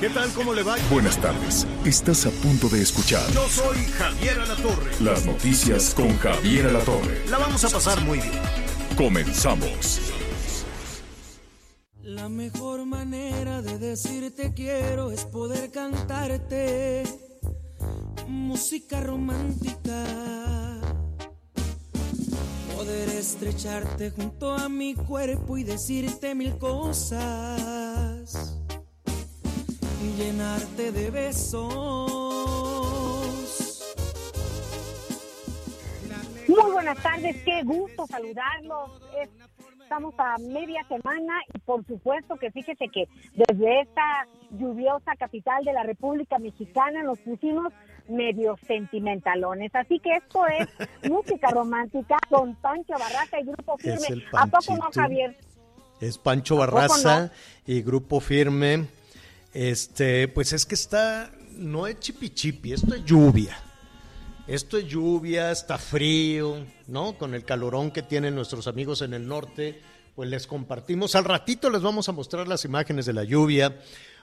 ¿Qué tal? ¿Cómo le va? Buenas tardes. Estás a punto de escuchar Yo soy Javier Alatorre. las noticias con Javier Alatorre. La vamos a pasar muy bien. Comenzamos. La mejor manera de decirte quiero es poder cantarte música romántica. Poder estrecharte junto a mi cuerpo y decirte mil cosas. Y llenarte de besos. Muy buenas tardes, qué gusto saludarlos. Es- Estamos a media semana y por supuesto que fíjese que desde esta lluviosa capital de la República Mexicana nos pusimos medio sentimentalones. Así que esto es música romántica con Pancho Barraca y Grupo Firme. ¿A poco no. Javier? Es Pancho ¿A poco Barraza y Grupo Firme. Este, pues es que está, no es chipi chipi, esto es lluvia. Esto es lluvia, está frío, ¿no? Con el calorón que tienen nuestros amigos en el norte, pues les compartimos. Al ratito les vamos a mostrar las imágenes de la lluvia.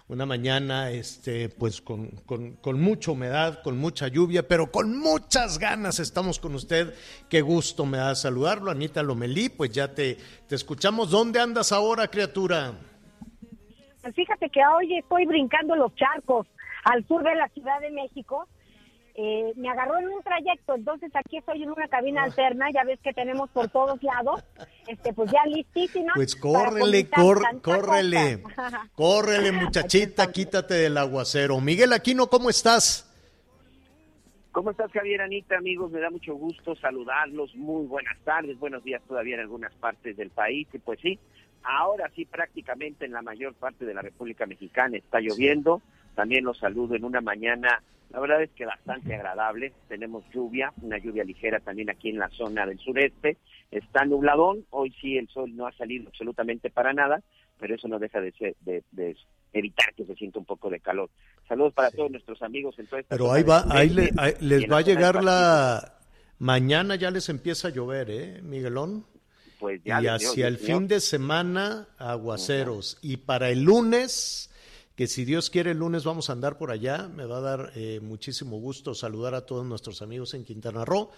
Una mañana, este, pues con, con, con mucha humedad, con mucha lluvia, pero con muchas ganas estamos con usted. Qué gusto me da saludarlo, Anita Lomelí. Pues ya te, te escuchamos. ¿Dónde andas ahora, criatura? Pues Fíjate que hoy estoy brincando los charcos al sur de la Ciudad de México. Eh, me agarró en un trayecto, entonces aquí estoy en una cabina alterna, ya ves que tenemos por todos lados, este, pues ya listísima. Pues córrele, cor- córrele, cosa. córrele, muchachita, quítate del aguacero. Miguel Aquino, ¿cómo estás? ¿Cómo estás, Javier Anita, amigos? Me da mucho gusto saludarlos. Muy buenas tardes, buenos días todavía en algunas partes del país. Y pues sí, ahora sí prácticamente en la mayor parte de la República Mexicana está lloviendo. También los saludo en una mañana, la verdad es que bastante agradable. Tenemos lluvia, una lluvia ligera también aquí en la zona del sureste. Está nubladón, hoy sí el sol no ha salido absolutamente para nada, pero eso no deja de, ser, de, de evitar que se sienta un poco de calor. Saludos para todos nuestros amigos en toda esta Pero ahí va, ahí le- ahí les va a llegar la... Mañana ya les empieza a llover, ¿eh, Miguelón? Pues ya y hacia el fin de semana, aguaceros. Y para el lunes, que si Dios quiere, el lunes vamos a andar por allá. Me va a dar eh, muchísimo gusto saludar a todos nuestros amigos en Quintana Roo.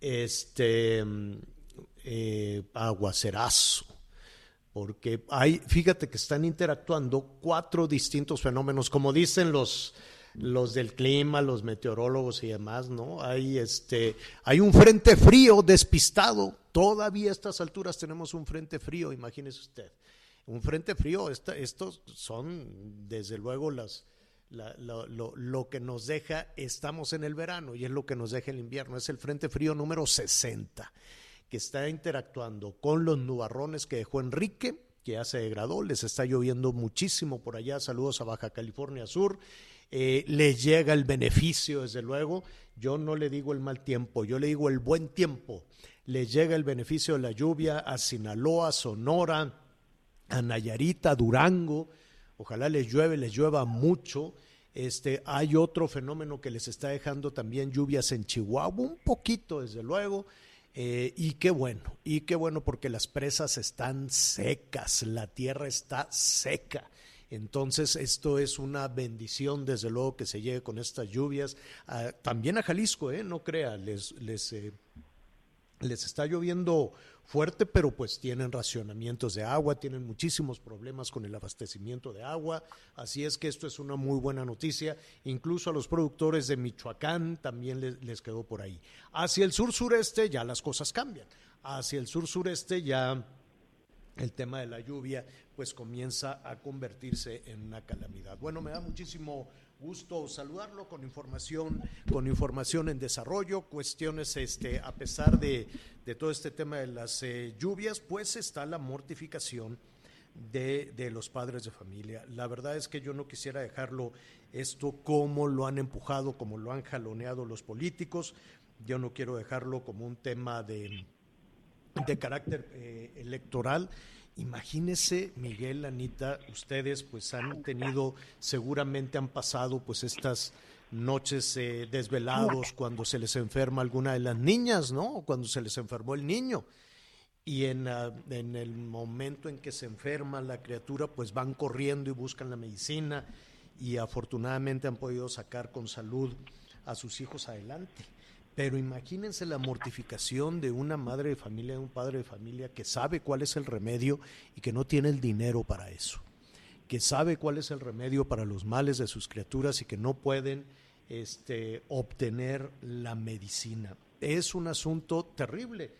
Este mm, eh, aguacerazo. Porque hay, fíjate que están interactuando cuatro distintos fenómenos, como dicen los, los del clima, los meteorólogos y demás, ¿no? Hay este, hay un frente frío despistado. Todavía a estas alturas tenemos un frente frío, imagínese usted. Un frente frío, estos son desde luego lo que nos deja, estamos en el verano y es lo que nos deja el invierno, es el frente frío número 60 que está interactuando con los nubarrones que dejó Enrique, que ya se degradó, les está lloviendo muchísimo por allá, saludos a Baja California Sur, eh, les llega el beneficio, desde luego, yo no le digo el mal tiempo, yo le digo el buen tiempo, les llega el beneficio de la lluvia a Sinaloa, Sonora, a Nayarita, Durango, ojalá les llueve, les llueva mucho. Este, hay otro fenómeno que les está dejando también lluvias en Chihuahua, un poquito desde luego, eh, y qué bueno, y qué bueno porque las presas están secas, la tierra está seca. Entonces, esto es una bendición, desde luego, que se llegue con estas lluvias. También a Jalisco, ¿eh? no crea, les, les, eh, les está lloviendo fuerte, pero pues tienen racionamientos de agua, tienen muchísimos problemas con el abastecimiento de agua, así es que esto es una muy buena noticia, incluso a los productores de Michoacán también les, quedó por ahí. Hacia el sur sureste ya las cosas cambian, hacia el sur sureste ya el tema de la lluvia pues comienza a convertirse en una calamidad. Bueno, me da muchísimo gusto saludarlo con información, con información en desarrollo, cuestiones, este, a pesar de, de todo este tema de las eh, lluvias, pues está la mortificación de, de, los padres de familia. La verdad es que yo no quisiera dejarlo esto como lo han empujado, como lo han jaloneado los políticos. Yo no quiero dejarlo como un tema de, de carácter eh, electoral. Imagínese, Miguel, Anita, ustedes pues han tenido, seguramente han pasado pues estas noches eh, desvelados cuando se les enferma alguna de las niñas, ¿no? Cuando se les enfermó el niño. Y en, uh, en el momento en que se enferma la criatura, pues van corriendo y buscan la medicina y afortunadamente han podido sacar con salud a sus hijos adelante. Pero imagínense la mortificación de una madre de familia, de un padre de familia que sabe cuál es el remedio y que no tiene el dinero para eso, que sabe cuál es el remedio para los males de sus criaturas y que no pueden este, obtener la medicina. Es un asunto terrible,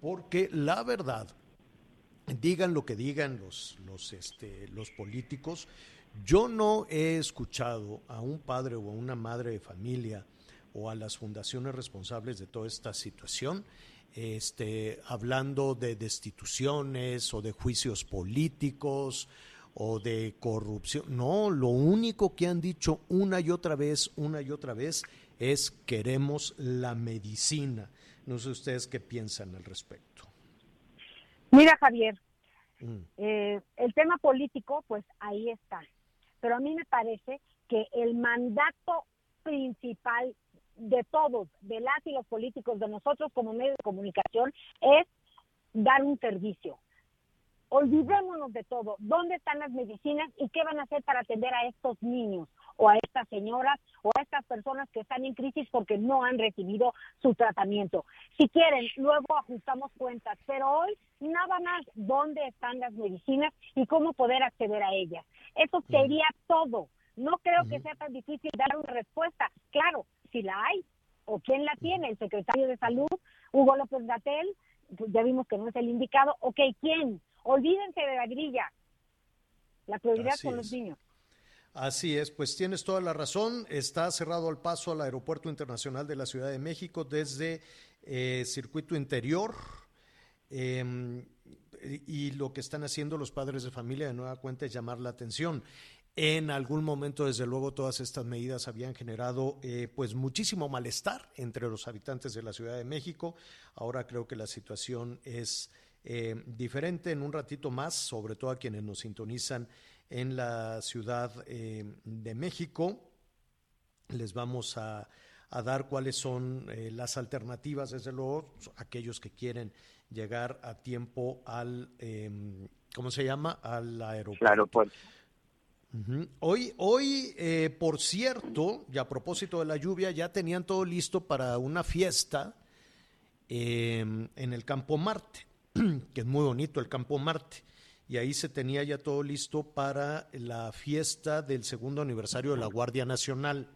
porque la verdad, digan lo que digan los, los, este, los políticos, yo no he escuchado a un padre o a una madre de familia o a las fundaciones responsables de toda esta situación, este, hablando de destituciones o de juicios políticos o de corrupción. No, lo único que han dicho una y otra vez, una y otra vez, es queremos la medicina. No sé ustedes qué piensan al respecto. Mira, Javier, mm. eh, el tema político, pues ahí está. Pero a mí me parece que el mandato principal de todos, de las y los políticos, de nosotros como medio de comunicación, es dar un servicio. Olvidémonos de todo. ¿Dónde están las medicinas y qué van a hacer para atender a estos niños o a estas señoras o a estas personas que están en crisis porque no han recibido su tratamiento? Si quieren, luego ajustamos cuentas, pero hoy nada más dónde están las medicinas y cómo poder acceder a ellas. Eso sería todo. No creo que sea tan difícil dar una respuesta. Claro, si la hay o quién la tiene, el secretario de Salud, Hugo López Gatel, pues ya vimos que no es el indicado. Ok, ¿quién? Olvídense de la grilla. La prioridad con los niños. Así es, pues tienes toda la razón. Está cerrado el paso al Aeropuerto Internacional de la Ciudad de México desde eh, circuito interior. Em, y lo que están haciendo los padres de familia de nueva cuenta es llamar la atención. En algún momento, desde luego, todas estas medidas habían generado eh, pues muchísimo malestar entre los habitantes de la Ciudad de México. Ahora creo que la situación es eh, diferente. En un ratito más, sobre todo a quienes nos sintonizan en la Ciudad eh, de México, les vamos a, dar cuáles son las alternativas, desde luego, aquellos que quieren llegar a tiempo al, em, ¿cómo se llama? Al aeropuerto. Hoy, hoy eh, por cierto, y a propósito de la lluvia, ya tenían todo listo para una fiesta em, en el Campo Marte, que es muy bonito el Campo Marte. Y ahí se tenía ya todo listo para la fiesta del segundo aniversario de la Guardia Nacional.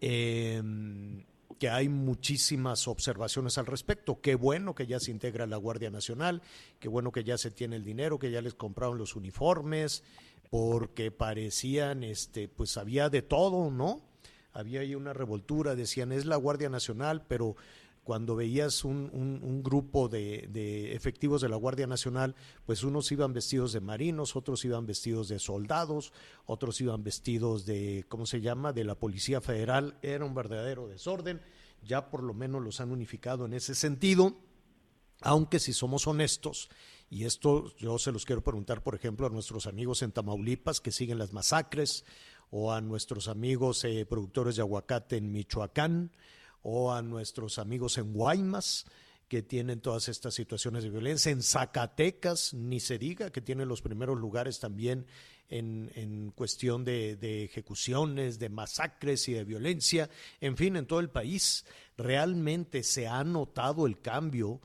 Em, que hay muchísimas observaciones al respecto. Qué bueno que ya se integra la Guardia Nacional, qué bueno que ya se tiene el dinero, que ya les compraron los uniformes, porque parecían, este, pues había de todo, ¿no? Había ahí una revoltura, decían es la Guardia Nacional, pero cuando veías un, un, grupo de, de, efectivos de la Guardia Nacional, pues unos iban vestidos de marinos, otros iban vestidos de soldados, otros iban vestidos de, ¿cómo se llama?, de la Policía Federal. Era un verdadero desorden. Ya por lo menos los han unificado en ese sentido, aunque si somos honestos, y esto yo se los quiero preguntar, por ejemplo, a nuestros amigos en Tamaulipas que siguen las masacres, o a nuestros amigos eh, productores de aguacate en Michoacán, o a nuestros amigos en Guaymas que tienen todas estas situaciones de violencia, en Zacatecas, ni se diga, que tienen los primeros lugares también en, en cuestión de, de, ejecuciones, de masacres y de violencia, en fin, en todo el país. Realmente se ha notado el cambio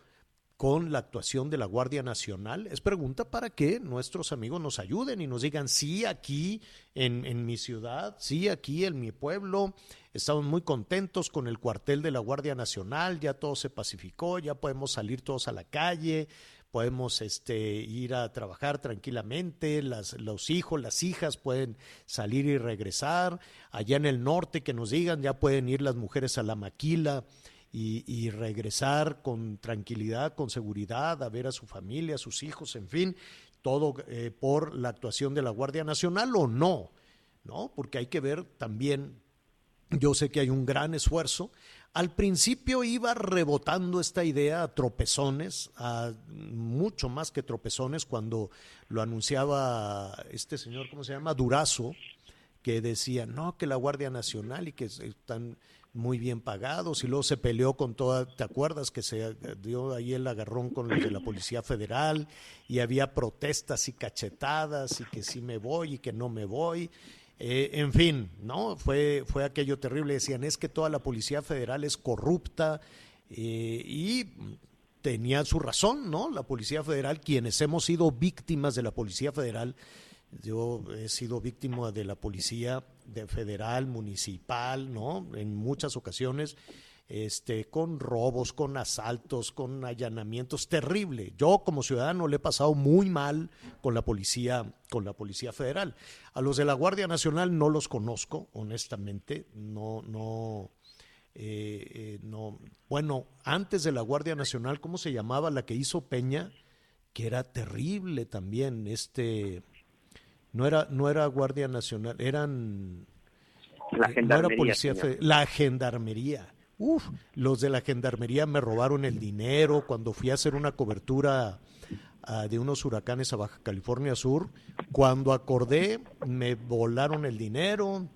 con la actuación de la Guardia Nacional? Es pregunta para que nuestros amigos nos ayuden y nos digan, sí, aquí en, en, mi ciudad, sí, aquí en mi pueblo, estamos muy contentos con el cuartel de la Guardia Nacional, ya todo se pacificó, ya podemos salir todos a la calle, podemos este, ir a trabajar tranquilamente, las, los hijos, las hijas pueden salir y regresar, allá en el norte que nos digan, ya pueden ir las mujeres a la maquila y, regresar con tranquilidad, con seguridad, a ver a su familia, a sus hijos, en fin. todo eh, por la actuación de la Guardia Nacional o no, ¿no? Porque hay que ver también, yo sé que hay un gran esfuerzo. Al principio iba rebotando esta idea a tropezones, a mucho más que tropezones, cuando lo anunciaba este señor, ¿cómo se llama? Durazo, que decía, no, que la Guardia Nacional y que están muy bien pagados y luego se peleó con toda, ¿te acuerdas que se dio ahí el agarrón con los de la Policía Federal y había protestas y cachetadas y que sí me voy y que no me voy? Eh, en fin, ¿no? Fue, fue aquello terrible. Decían, es que toda la Policía Federal es corrupta eh, y tenía su razón, ¿no? La Policía Federal, quienes hemos sido víctimas de la Policía Federal, yo he sido víctima de la policía de federal, municipal, ¿no? En muchas ocasiones, este, con robos, con asaltos, con allanamientos, terrible. Yo como ciudadano le he pasado muy mal con la policía, con la policía federal. A los de la Guardia Nacional no los conozco, honestamente, no, no. Eh, eh, no, bueno, antes de la Guardia Nacional, ¿cómo se llamaba la que hizo Peña? Que era terrible también, este, no era, no era Guardia Nacional, eran... La eh, gendarmería. no era policía, la gendarmería. Uf, los de la gendarmería me robaron el dinero cuando fui a hacer una cobertura uh, de unos huracanes a Baja California Sur. Cuando acordé, me volaron el dinero.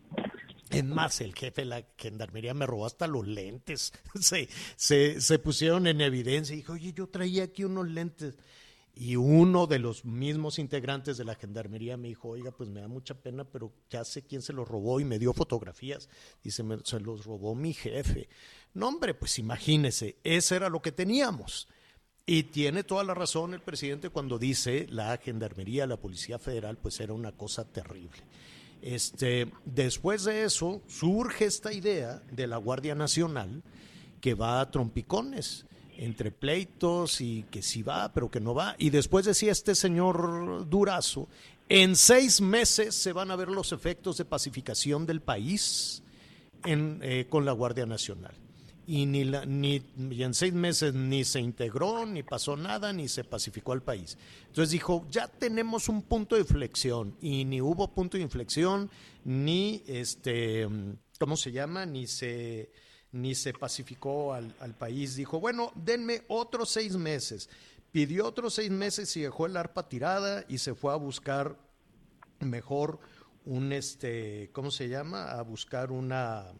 Es más, el jefe de la gendarmería me robó hasta los lentes. Se, se, se pusieron en evidencia y dijo, oye, yo traía aquí unos lentes. Y uno de los mismos integrantes de la gendarmería me dijo, oiga, pues me da mucha pena, pero ya sé quién se los robó y me dio fotografías. y se los robó mi jefe. No, hombre, pues imagínese, ese era lo que teníamos. Y tiene toda la razón el presidente cuando dice la gendarmería, la Policía Federal, pues era una cosa terrible. Este, después de eso, surge esta idea de la Guardia Nacional que va a trompicones entre pleitos y que sí va, pero que no va. Y después decía este señor Durazo, en seis meses se van a ver los efectos de pacificación del país eh, con la Guardia Nacional. Y, ni, ni y en seis meses ni se integró, ni pasó nada, ni se pacificó al país. Entonces dijo, ya tenemos un punto de inflexión. Y ni hubo punto de inflexión, ni, este, ¿cómo se llama? Ni se ni se pacificó al, al, país. Dijo, bueno, denme otros seis meses. Pidió otros seis meses y dejó el arpa tirada y se fue a buscar mejor un, este, ¿cómo se llama? A buscar una,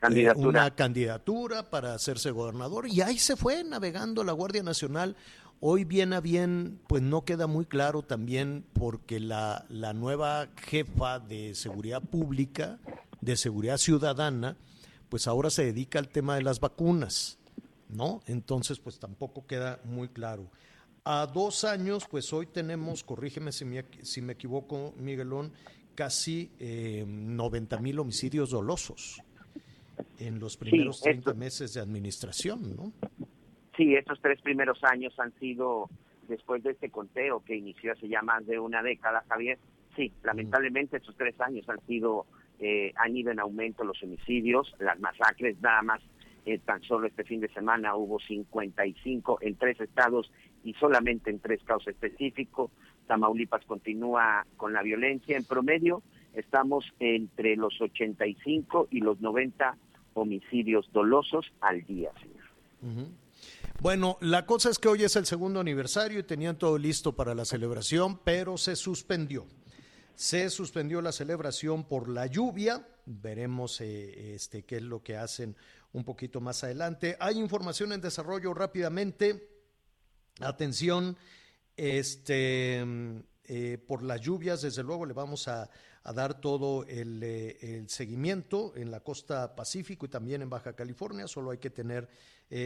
candidatura. Eh, una candidatura para hacerse gobernador. Y ahí se fue navegando la Guardia Nacional. Hoy bien a bien, pues no queda muy claro también porque la, la nueva jefa de seguridad pública, de seguridad ciudadana, pues ahora se dedica al tema de las vacunas, ¿no? Entonces, pues tampoco queda muy claro. A dos años, pues hoy tenemos, corrígeme si me, si me equivoco, Miguelón, casi eh, 90 mil homicidios dolosos en los primeros sí, 30 esto, meses de administración, ¿no? Sí, estos tres primeros años han sido, después de este conteo que inició hace ya más de una década, Javier, sí, lamentablemente estos tres años han sido eh, han ido en aumento los homicidios, las masacres, nada más eh, tan solo este fin de semana hubo 55 en tres estados y solamente en tres casos específicos. Tamaulipas continúa con la violencia. En promedio estamos entre los 85 y los 90 homicidios dolosos al día, señor. Bueno, la cosa es que hoy es el segundo aniversario y tenían todo listo para la celebración, pero se suspendió. Se suspendió la celebración por la lluvia. Veremos eh, este, qué es lo que hacen un poquito más adelante. Hay información en desarrollo rápidamente. Atención, este, eh, por las lluvias, desde luego le vamos a, dar todo el, eh, el, seguimiento en la costa Pacífico y también en Baja California. Solo hay que tener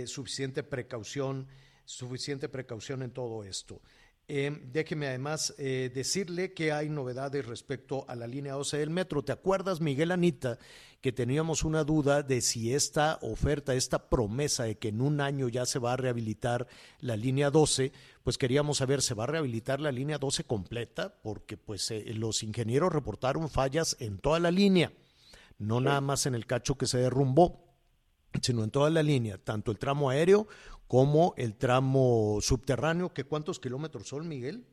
suficiente precaución, suficiente precaución en todo esto. Eh, déjeme además eh, decirle que hay novedades respecto a la línea 12 del metro. ¿Te acuerdas, Miguel Anita, que teníamos una duda de si esta oferta, esta promesa de que en un año ya se va a rehabilitar la línea 12, pues queríamos saber, ¿se va a rehabilitar la línea 12 completa? Porque pues eh, los ingenieros reportaron fallas en toda la línea, no nada más en el cacho que se derrumbó sino en toda la línea, tanto el tramo aéreo como el tramo subterráneo, que cuántos kilómetros son, Miguel?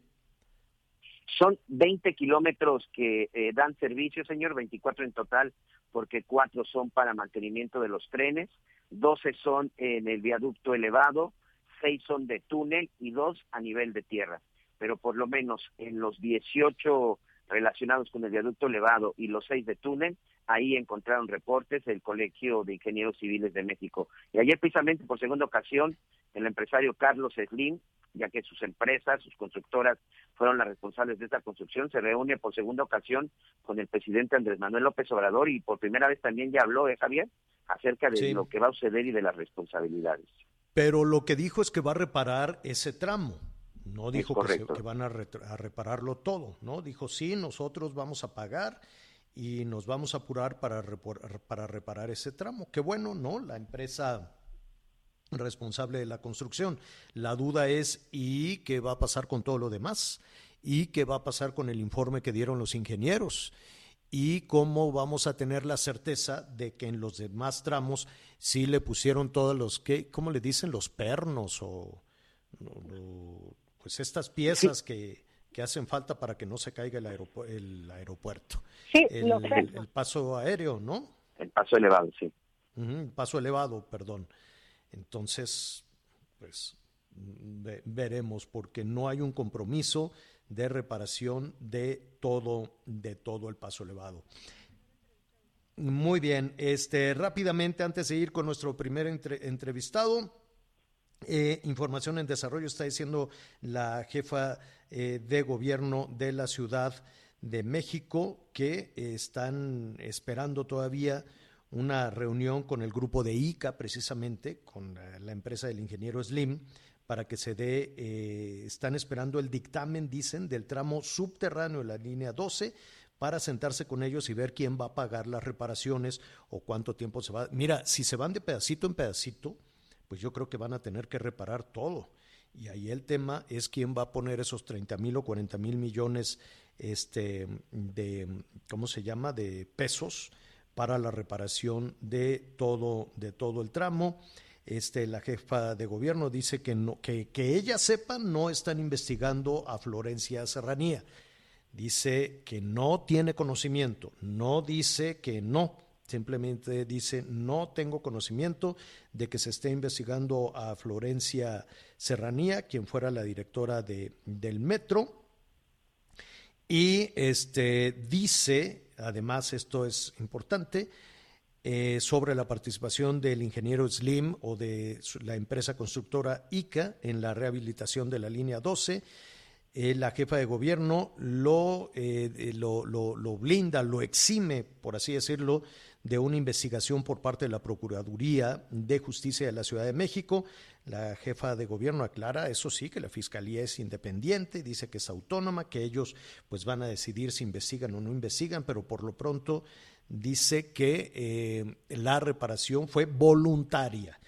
Son 20 kilómetros que eh, dan servicio, señor, 24 en total, porque cuatro son para mantenimiento de los trenes, 12 son en el viaducto elevado, seis son de túnel y dos a nivel de tierra. Pero por lo menos en los 18 relacionados con el viaducto elevado y los seis de túnel, ahí encontraron reportes del Colegio de Ingenieros Civiles de México. Y ayer precisamente por segunda ocasión, el empresario Carlos Slim, ya que sus empresas, sus constructoras fueron las responsables de esta construcción, se reúne por segunda ocasión con el presidente Andrés Manuel López Obrador y por primera vez también ya habló, ¿eh, Javier? acerca de lo que va a suceder y de las responsabilidades. Pero lo que dijo es que va a reparar ese tramo. No dijo que, van a, a, repararlo todo, ¿no? Dijo, sí, nosotros vamos a pagar y nos vamos a apurar para, para reparar ese tramo. Qué bueno, ¿no? La empresa responsable de la construcción. La duda es, ¿y qué va a pasar con todo lo demás? ¿Y qué va a pasar con el informe que dieron los ingenieros? ¿Y cómo vamos a tener la certeza de que en los demás tramos sí le pusieron todos los, ¿qué, ¿cómo le dicen? Los pernos o, pues estas piezas que, que, hacen falta para que no se caiga el, el aeropuerto. Sí, el, el, paso aéreo, ¿no? El paso elevado, sí. paso elevado, perdón. Entonces, pues veremos, porque no hay un compromiso de reparación de todo, de todo el paso elevado. Muy bien, este, rápidamente, antes de ir con nuestro primer entrevistado, eh, información en desarrollo está diciendo la jefa eh, de gobierno de la Ciudad de México que están esperando todavía una reunión con el grupo de ICA, precisamente, con la, empresa del ingeniero Slim, para que se dé, eh, están esperando el dictamen, dicen, del tramo subterráneo de la línea 12 para sentarse con ellos y ver quién va a pagar las reparaciones o cuánto tiempo se va. Mira, si se van de pedacito en pedacito, pues yo creo que van a tener que reparar todo. Y ahí el tema es quién va a poner esos 30 mil o 40 mil millones este, de, ¿cómo se llama?, de pesos para la reparación de todo, de todo el tramo. Este, la jefa de gobierno dice que, no, que, que ella sepa no están investigando a Florencia Serranía. Dice que no tiene conocimiento, no dice que no, simplemente dice no tengo conocimiento de que se esté investigando a Florencia Serranía, quien fuera la directora de, del metro. Y este, dice además esto es importante, eh, sobre la participación del ingeniero Slim o de la empresa constructora ICA en la rehabilitación de la línea 12. Eh, la jefa de gobierno lo, eh, lo, lo, blinda, lo exime, por así decirlo, de una investigación por parte de la Procuraduría de Justicia de la Ciudad de México. La jefa de gobierno aclara, eso sí, que la fiscalía es independiente, dice que es autónoma, que ellos pues van a decidir si investigan o no investigan, pero por lo pronto dice que eh, la reparación fue voluntaria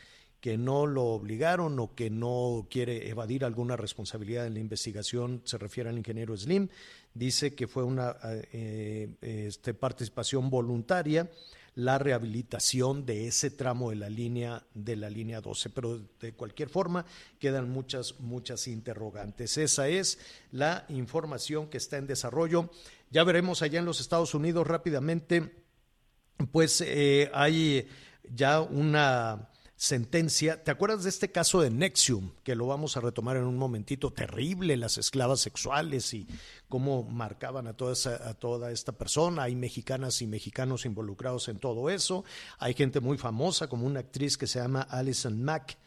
que no lo obligaron o que no quiere evadir alguna responsabilidad en la investigación, se refiere al ingeniero Slim, dice que fue una eh, este, participación voluntaria la rehabilitación de ese tramo de la línea de la línea 12, pero de cualquier forma quedan muchas muchas interrogantes. Esa es la información que está en desarrollo. Ya veremos allá en los Estados Unidos rápidamente, pues eh, hay ya una sentencia. ¿Te acuerdas de este caso de Nexium? Que lo vamos a retomar en un momentito. Terrible, las esclavas sexuales y cómo marcaban a toda, a toda esta persona. Hay mexicanas y mexicanos involucrados en todo eso. Hay gente muy famosa, como una actriz que se llama Alison Mack.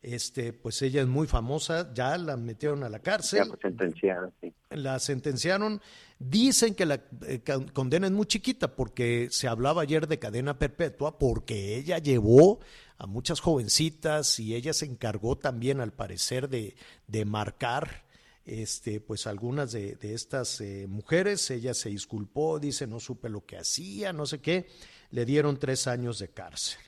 Este, pues ella es muy famosa, ya la metieron a la cárcel. La sentenciaron, La sentenciaron. Dicen que la eh, condena es muy chiquita porque se hablaba ayer de cadena perpetua porque ella llevó a muchas jovencitas y ella se encargó también al parecer de, de marcar este, pues algunas de, estas eh, mujeres, ella se disculpó, dice no supe lo que hacía, no sé qué, le dieron tres años de cárcel.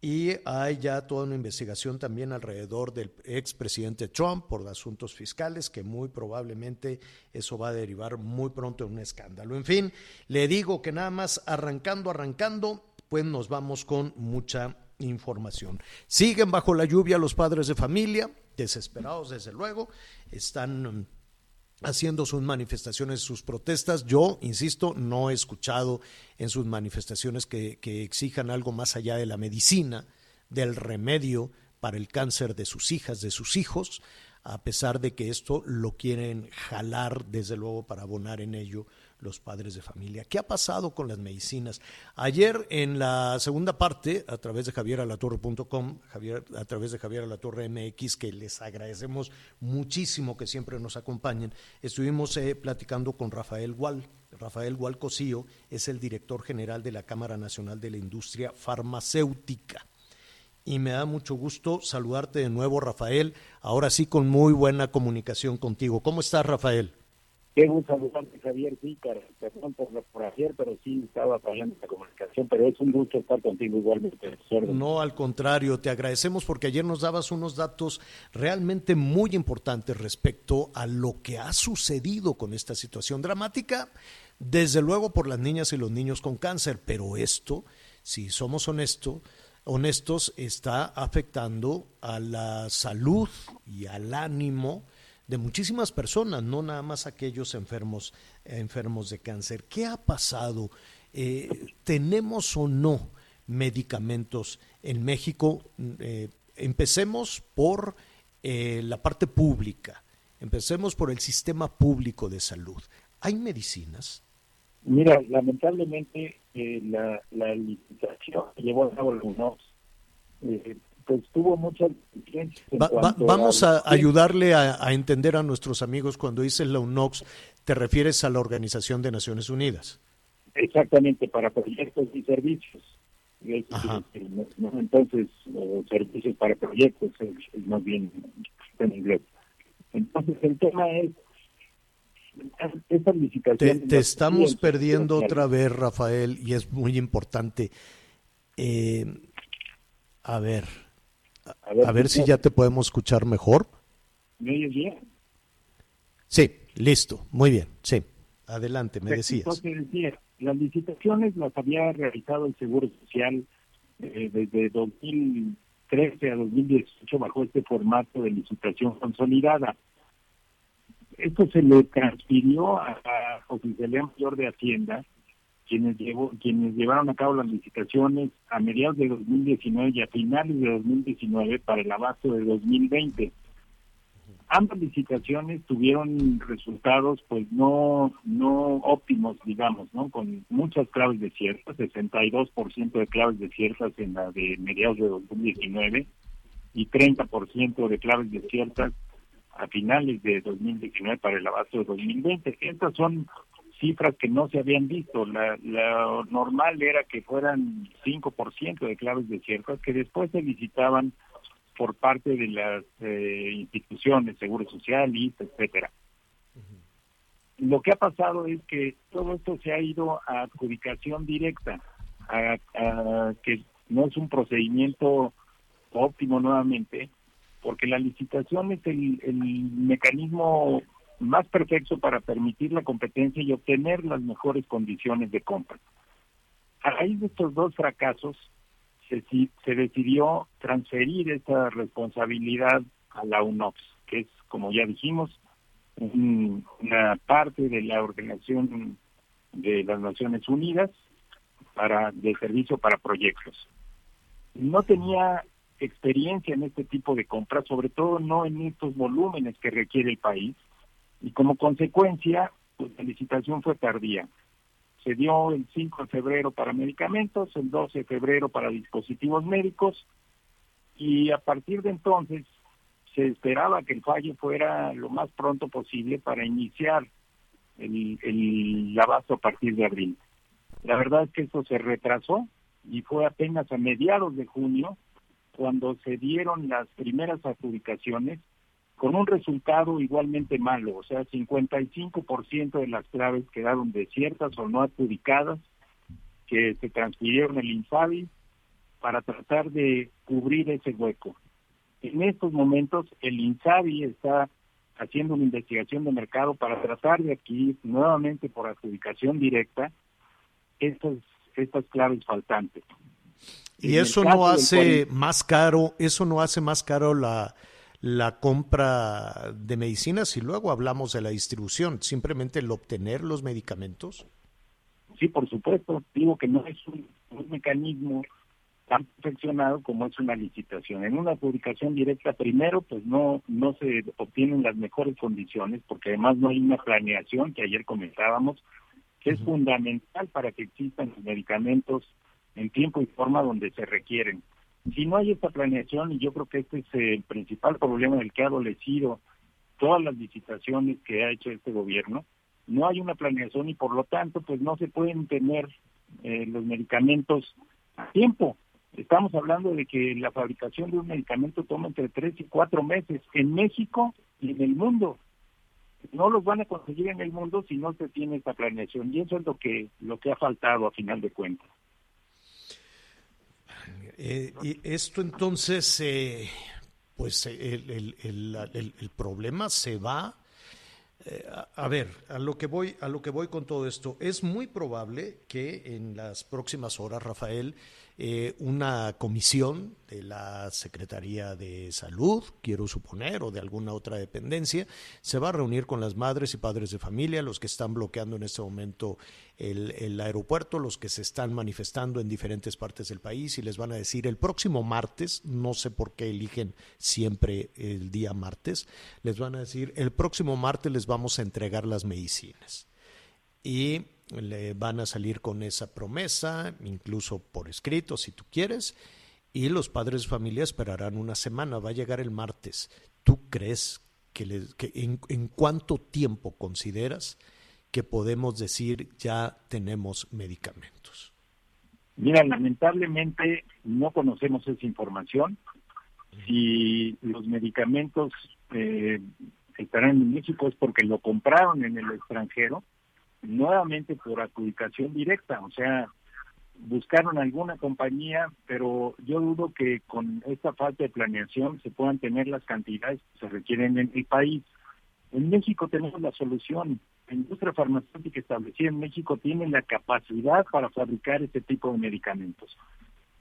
Y hay ya toda una investigación también alrededor del expresidente Trump por asuntos fiscales, que muy probablemente eso va a derivar muy pronto en un escándalo. En fin, le digo que nada más arrancando, arrancando, pues nos vamos con mucha información. Siguen bajo la lluvia los padres de familia, desesperados desde luego, están haciendo sus manifestaciones, sus protestas. Yo, insisto, no he escuchado en sus manifestaciones que, que, exijan algo más allá de la medicina, del remedio para el cáncer de sus hijas, de sus hijos, a pesar de que esto lo quieren jalar, desde luego, para abonar en ello los padres de familia. ¿Qué ha pasado con las medicinas? Ayer en la segunda parte, a través de javieralatorre.com, Javier, a través de Javier Alatorre MX, que les agradecemos muchísimo que siempre nos acompañen, estuvimos eh, platicando con Rafael Gual. Rafael Gual Cosío es el director general de la Cámara Nacional de la Industria Farmacéutica. Y me da mucho gusto saludarte de nuevo, Rafael. Ahora sí, con muy buena comunicación contigo. ¿Cómo estás, Rafael? Qué gusto saludarte, Javier. Sí, perdón por, por ayer, pero sí estaba fallando la comunicación, pero es un gusto estar contigo igualmente. No, al contrario, te agradecemos porque ayer nos dabas unos datos realmente muy importantes respecto a lo que ha sucedido con esta situación dramática, desde luego por las niñas y los niños con cáncer, pero esto, si somos honestos, honestos, está afectando a la salud y al ánimo de muchísimas personas, no nada más aquellos enfermos, enfermos de cáncer. ¿Qué ha pasado? Eh, ¿Tenemos o no medicamentos en México? Eh, empecemos por eh, la parte pública, empecemos por el sistema público de salud. ¿Hay medicinas? Mira, lamentablemente la, la licitación llevó a cabo el UNOPS pues tuvo muchas vamos a, ayudarle a, entender a nuestros amigos cuando dices la UNOX, te refieres a la Organización de Naciones Unidas. Exactamente, para proyectos y servicios. Entonces, servicios para proyectos es, más bien en inglés. Entonces, el tema es esta licitación. Te, estamos perdiendo otra vez, Rafael, y es muy importante. Eh, a ver, a ver, si ya te podemos escuchar mejor. ¿Me oyes bien? Sí, listo, muy bien, sí. Adelante, me decías. Entonces decía, las licitaciones las había realizado el Seguro Social eh, desde 2013 a 2018 bajo este formato de licitación consolidada. Esto se le transfirió a la Oficialía Mayor de Hacienda quienes, llevó, quienes llevaron a cabo las licitaciones a mediados de 2019 y a finales de 2019 para el abasto de 2020. Ambas licitaciones tuvieron resultados pues no no óptimos, digamos, ¿no? Con muchas claves desiertas, 62% de claves desiertas en la de mediados de 2019 y 30% de claves desiertas a finales de 2019 para el abasto de 2020. Estas son cifras que no se habían visto. La, normal era que fueran 5% de claves desiertas que después se licitaban por parte de las eh, instituciones, Seguro Social, y etcétera. Lo que ha pasado es que todo esto se ha ido a adjudicación directa, a, que no es un procedimiento óptimo nuevamente, porque la licitación es el, el mecanismo más perfecto para permitir la competencia y obtener las mejores condiciones de compra. A raíz de estos dos fracasos, se, se decidió transferir esa responsabilidad a la UNOPS, que es, como ya dijimos, una parte de la Organización de las Naciones Unidas para de servicio para proyectos. No tenía experiencia en este tipo de compras, sobre todo no en estos volúmenes que requiere el país, y como consecuencia, pues la licitación fue tardía. Se dio el 5 de febrero para medicamentos, el 12 de febrero para dispositivos médicos y a partir de entonces se esperaba que el fallo fuera lo más pronto posible para iniciar el, el abasto a partir de abril. La verdad es que esto se retrasó y fue apenas a mediados de junio cuando se dieron las primeras adjudicaciones con un resultado igualmente malo, o sea, 55% de las claves quedaron desiertas o no adjudicadas, que se transfirieron al INSABI para tratar de cubrir ese hueco. En estos momentos el INSABI está haciendo una investigación de mercado para tratar de adquirir nuevamente por adjudicación directa estas, estas claves faltantes. Y eso no hace más caro, eso no hace más caro la la compra de medicinas y luego hablamos de la distribución, simplemente el obtener los medicamentos. Sí, por supuesto, digo que no es un, mecanismo tan perfeccionado como es una licitación. En una publicación directa, primero, pues no, no se obtienen las mejores condiciones, porque además no hay una planeación, que ayer comentábamos, que es fundamental para que existan los medicamentos en tiempo y forma donde se requieren. Si no hay esta planeación, y yo creo que este es el principal problema del que ha adolecido todas las licitaciones que ha hecho este gobierno, no hay una planeación y por lo tanto pues no se pueden tener eh, los medicamentos a tiempo. Estamos hablando de que la fabricación de un medicamento toma entre tres y cuatro meses en México y en el mundo. No los van a conseguir en el mundo si no se tiene esta planeación y eso es lo que lo que ha faltado a final de cuentas. Eh, y esto entonces, eh, pues el, el, el, problema se va. Eh, a, a, ver, a lo que voy, a lo que voy con todo esto, es muy probable que en las próximas horas, Rafael, eh, una comisión de la Secretaría de Salud, quiero suponer, o de alguna otra dependencia, se va a reunir con las madres y padres de familia, los que están bloqueando en este momento el, el aeropuerto, los que se están manifestando en diferentes partes del país y les van a decir el próximo martes, no sé por qué eligen siempre el día martes, les van a decir el próximo martes les vamos a entregar las medicinas. Y le van a salir con esa promesa, incluso por escrito si tú quieres, y los padres de familia esperarán una semana, va a llegar el martes. ¿Tú crees que, les, en, en cuánto tiempo consideras que podemos decir ya tenemos medicamentos? Mira, lamentablemente no conocemos esa información. Si los medicamentos eh, estarán en México es porque lo compraron en el extranjero nuevamente por adjudicación directa, o sea, buscaron alguna compañía, pero yo dudo que con esta falta de planeación se puedan tener las cantidades que se requieren en el país. En México tenemos la solución. La industria farmacéutica establecida en México tiene la capacidad para fabricar este tipo de medicamentos.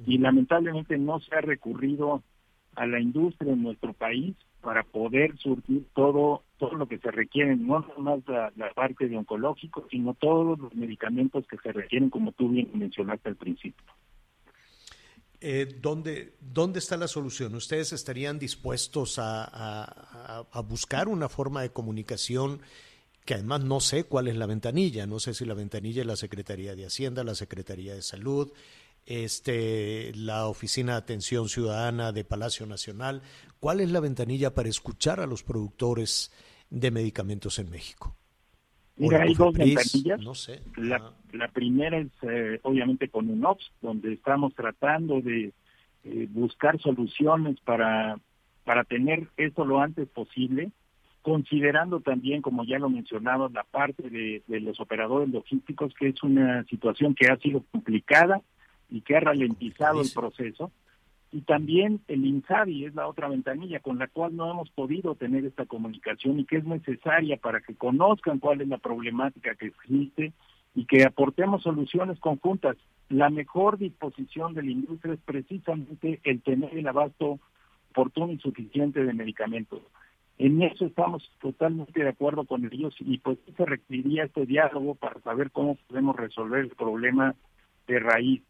Y lamentablemente no se ha recurrido a la industria en nuestro país para poder surtir todo todo lo que se requiere, no más la, la, parte de oncológico, sino todos los medicamentos que se requieren, como tú bien mencionaste al principio. Eh, ¿dónde, ¿Dónde está la solución? ¿Ustedes estarían dispuestos a, a, a, buscar una forma de comunicación que además no sé cuál es la ventanilla? No sé si la ventanilla es la Secretaría de Hacienda, la Secretaría de Salud, este, la Oficina de Atención Ciudadana de Palacio Nacional. ¿Cuál es la ventanilla para escuchar a los productores de medicamentos en México? Mira, hay dos ventanillas. No sé. La, la primera es eh, obviamente con UNOPS, donde estamos tratando de eh, buscar soluciones para, para tener esto lo antes posible, considerando también, como ya lo mencionaba, la parte de, de los operadores logísticos, que es una situación que ha sido complicada y que ha ralentizado el proceso. Y también el INSABI es la otra ventanilla con la cual no hemos podido tener esta comunicación y que es necesaria para que conozcan cuál es la problemática que existe y que aportemos soluciones conjuntas. La mejor disposición de la industria es precisamente el tener el abasto oportuno y suficiente de medicamentos. En eso estamos totalmente de acuerdo con ellos y pues se requeriría este diálogo para saber cómo podemos resolver el problema de raíz.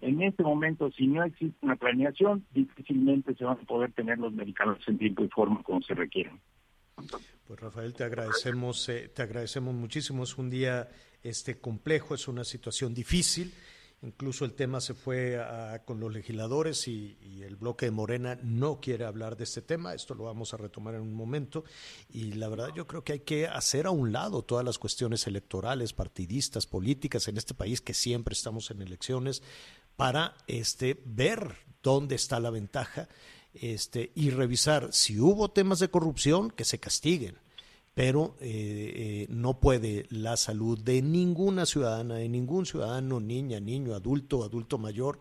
En este momento, si no existe una planeación, difícilmente se van a poder tener los medicamentos en tiempo y forma como se requieren. Pues Rafael, te agradecemos, eh, te agradecemos muchísimo. Es un día este complejo, es una situación difícil. Incluso el tema se fue a, con los legisladores y, y, el bloque de Morena no quiere hablar de este tema. Esto lo vamos a retomar en un momento. Y la verdad yo creo que hay que hacer a un lado todas las cuestiones electorales, partidistas, políticas en este país que siempre estamos en elecciones para este, ver dónde está la ventaja este, y revisar si hubo temas de corrupción que se castiguen. Pero eh, eh, no puede la salud de ninguna ciudadana, de ningún ciudadano, niña, niño, adulto, adulto mayor,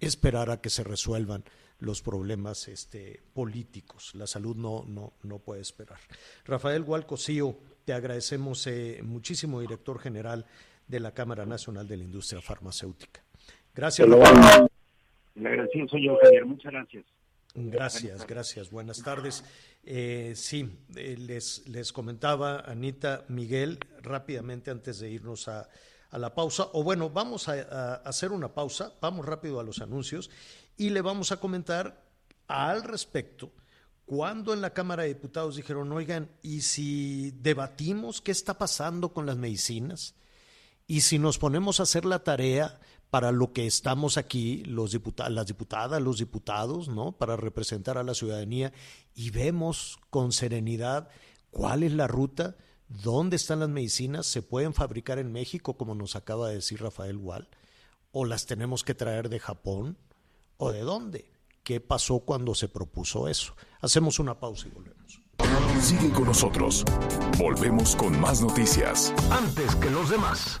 esperar a que se resuelvan los problemas este, políticos. La salud no, no, no puede esperar. Rafael Gualcocío, te agradecemos eh, muchísimo, director general de la Cámara Nacional de la Industria Farmacéutica. Gracias. Le agradecido soy yo, Javier. Muchas gracias. Gracias, gracias. Buenas tardes. Eh, sí, eh, les, les comentaba Anita Miguel rápidamente antes de irnos a, a la pausa, o bueno, vamos a, a, hacer una pausa, vamos rápido a los anuncios y le vamos a comentar al respecto cuando en la Cámara de Diputados dijeron, oigan, ¿y si debatimos qué está pasando con las medicinas? ¿Y si nos ponemos a hacer la tarea para lo que estamos aquí, los las diputadas, los diputados, ¿no? Para representar a la ciudadanía y vemos con serenidad cuál es la ruta, dónde están las medicinas, se pueden fabricar en México, como nos acaba de decir Rafael Wall, o las tenemos que traer de Japón, o de dónde. ¿Qué pasó cuando se propuso eso? Hacemos una pausa y volvemos. Sigue con nosotros. Volvemos con más noticias. Antes que los demás.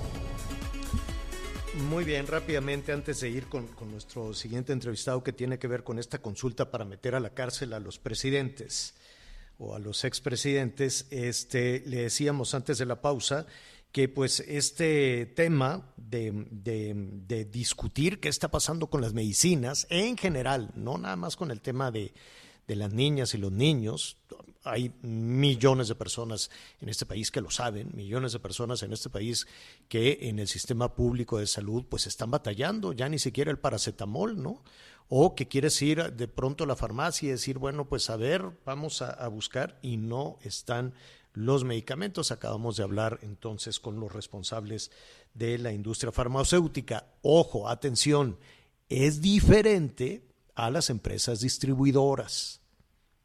Muy bien, rápidamente, antes de ir con, con, nuestro siguiente entrevistado que tiene que ver con esta consulta para meter a la cárcel a los presidentes o a los expresidentes, este, le decíamos antes de la pausa que pues este tema de, de, de discutir qué está pasando con las medicinas en general, no nada más con el tema de, de las niñas y los niños. Hay millones de personas en este país que lo saben, millones de personas en este país que en el sistema público de salud pues están batallando, ya ni siquiera el paracetamol, ¿no? O que quieres ir de pronto a la farmacia y decir, bueno, pues a ver, vamos a, a buscar y no están los medicamentos. Acabamos de hablar entonces con los responsables de la industria farmacéutica. Ojo, atención, es diferente a las empresas distribuidoras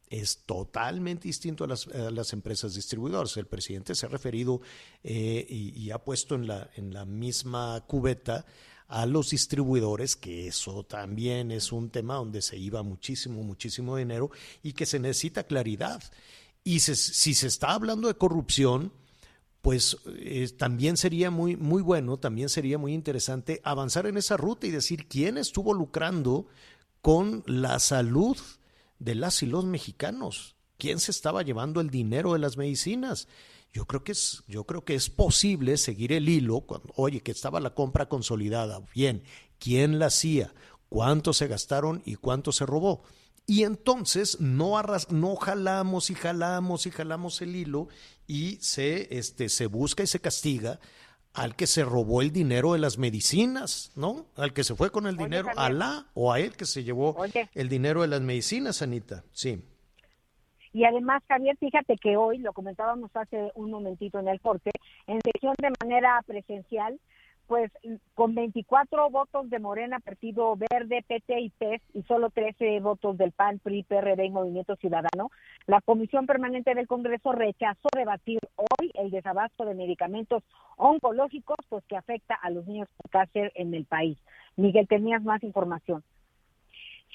es totalmente distinto a las, las, empresas distribuidoras. El presidente se ha referido eh, y, ha puesto en la, en la misma cubeta a los distribuidores, que eso también es un tema donde se iba muchísimo, muchísimo dinero y que se necesita claridad. Y si se está hablando de corrupción, pues eh, también sería muy, muy bueno, también sería muy interesante avanzar en esa ruta y decir quién estuvo lucrando con la salud de las y los mexicanos. ¿Quién se estaba llevando el dinero de las medicinas? Yo creo que es, yo creo que es posible seguir el hilo cuando, oye, que estaba la compra consolidada. Bien, ¿quién la hacía? ¿Cuánto se gastaron y cuánto se robó? Y entonces no, arras, no jalamos y jalamos y jalamos el hilo y se, este, se busca y se castiga al que se robó el dinero de las medicinas, ¿no? Al que se fue con el Oye, dinero, a la o a él que se llevó Oye. el dinero de las medicinas, Anita. Sí. Y además, Javier, fíjate que hoy, lo comentábamos hace un momentito en el corte, en sesión de manera presencial, pues con 24 votos de Morena, Partido Verde, PT y PES y solo 13 votos del PAN, PRI, PRD y Movimiento Ciudadano, la Comisión Permanente del Congreso rechazó debatir hoy el desabasto de medicamentos oncológicos pues que afecta a los niños con cáncer en el país. Miguel, tenías más información.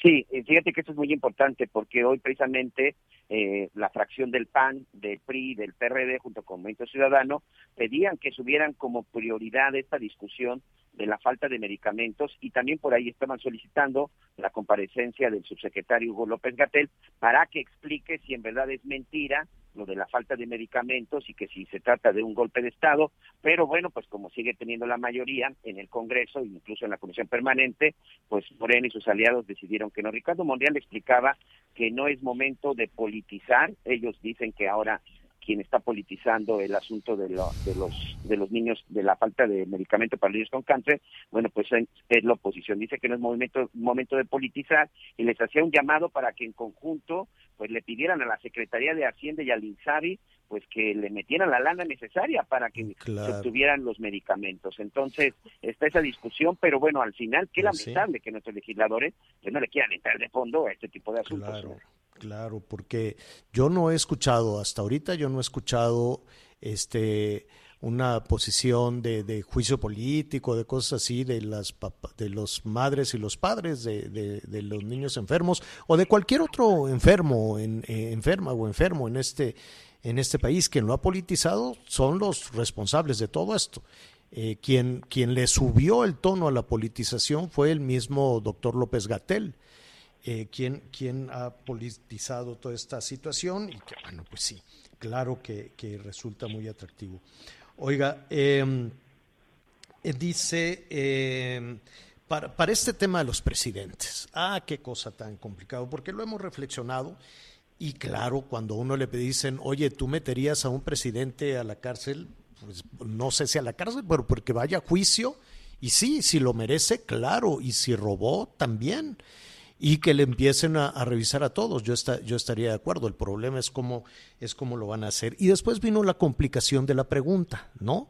Sí, fíjate que esto es muy importante porque hoy precisamente eh, la fracción del PAN, del PRI, del PRD junto con Movimiento Ciudadano pedían que subieran como prioridad esta discusión de la falta de medicamentos y también por ahí estaban solicitando la comparecencia del subsecretario Hugo López Gatel para que explique si en verdad es mentira lo de la falta de medicamentos y que si se trata de un golpe de Estado, pero bueno, pues como sigue teniendo la mayoría en el Congreso e incluso en la Comisión Permanente, pues Morena y sus aliados decidieron que no. Ricardo Monreal explicaba que no es momento de politizar, ellos dicen que ahora quien está politizando el asunto de, lo, de los de los niños de la falta de medicamento para niños con cáncer bueno pues es, la oposición dice que no es momento momento de politizar y les hacía un llamado para que en conjunto pues le pidieran a la Secretaría de Hacienda y al INSABI pues que le metieran la lana necesaria para que claro. se obtuvieran los medicamentos. Entonces, está esa discusión, pero bueno, al final, qué pues lamentable sí. que nuestros legisladores pues, no le quieran entrar de fondo a este tipo de asuntos. Claro, claro, porque yo no he escuchado, hasta ahorita yo no he escuchado este una posición de, juicio político, de cosas así, de las de los madres y los padres de, de, los niños enfermos o de cualquier otro enfermo, en, eh, enferma o enfermo en este, en este país. Quien lo ha politizado son los responsables de todo esto. Eh, quien, quien le subió el tono a la politización fue el mismo doctor López Gatel. Eh, quien, quien ha politizado toda esta situación y que, bueno, pues sí, claro que, que resulta muy atractivo. Oiga, em, eh, dice, em, para, para, este tema de los presidentes, ah, qué cosa tan complicado, porque lo hemos reflexionado y claro, cuando uno le dicen, oye, tú meterías a un presidente a la cárcel, pues no sé si a la cárcel, pero porque vaya a juicio, y sí, si lo merece, claro, y si robó, también y que le empiecen a, revisar a todos. Yo, está, yo estaría de acuerdo. El problema es cómo, es cómo lo van a hacer. Y después vino la complicación de la pregunta, ¿no?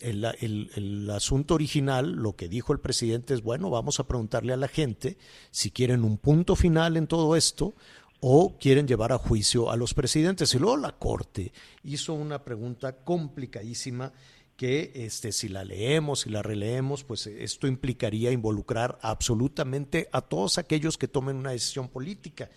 El, el, el, asunto original, lo que dijo el presidente es, bueno, vamos a preguntarle a la gente si quieren un punto final en todo esto o quieren llevar a juicio a los presidentes. Y luego la Corte hizo una pregunta complicadísima que este, si la leemos y la releemos, pues esto implicaría involucrar absolutamente a todos aquellos que tomen una decisión política.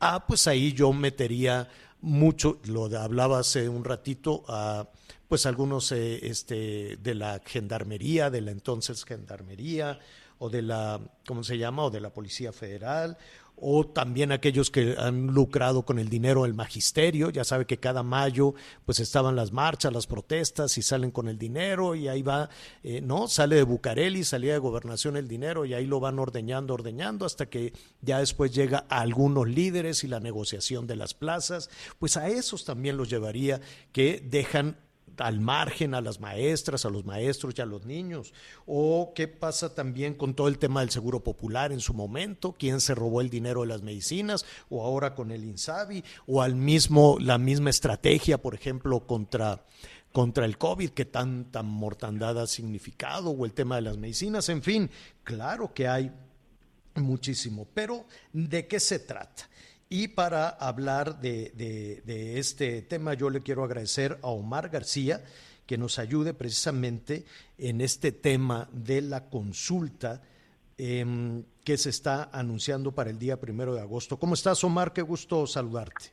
Ah, pues ahí yo metería mucho, lo hablaba hace un ratito, a pues algunos eh, este, de la gendarmería, de la entonces gendarmería, o de la, ¿cómo se llama? O de la Policía Federal, o también aquellos que han lucrado con el dinero del magisterio, ya sabe que cada mayo pues estaban las marchas, las protestas y salen con el dinero y ahí va, eh, ¿no? Sale de Bucareli, salía de gobernación el dinero y ahí lo van ordeñando, ordeñando hasta que ya después llega a algunos líderes y la negociación de las plazas, pues a esos también los llevaría que dejan al margen a las maestras, a los maestros y a los niños? ¿O qué pasa también con todo el tema del seguro popular en su momento? ¿Quién se robó el dinero de las medicinas? ¿O ahora con el INSABI? ¿O al mismo, la misma estrategia, por ejemplo, contra contra el COVID, que tanta mortandad ha significado, o el tema de las medicinas, en fin, claro que hay muchísimo, pero ¿de qué se trata? Y para hablar de, este tema, yo le quiero agradecer a Omar García que nos ayude precisamente en este tema de la consulta em, que se está anunciando para el día primero de agosto. ¿Cómo estás, Omar? Qué gusto saludarte.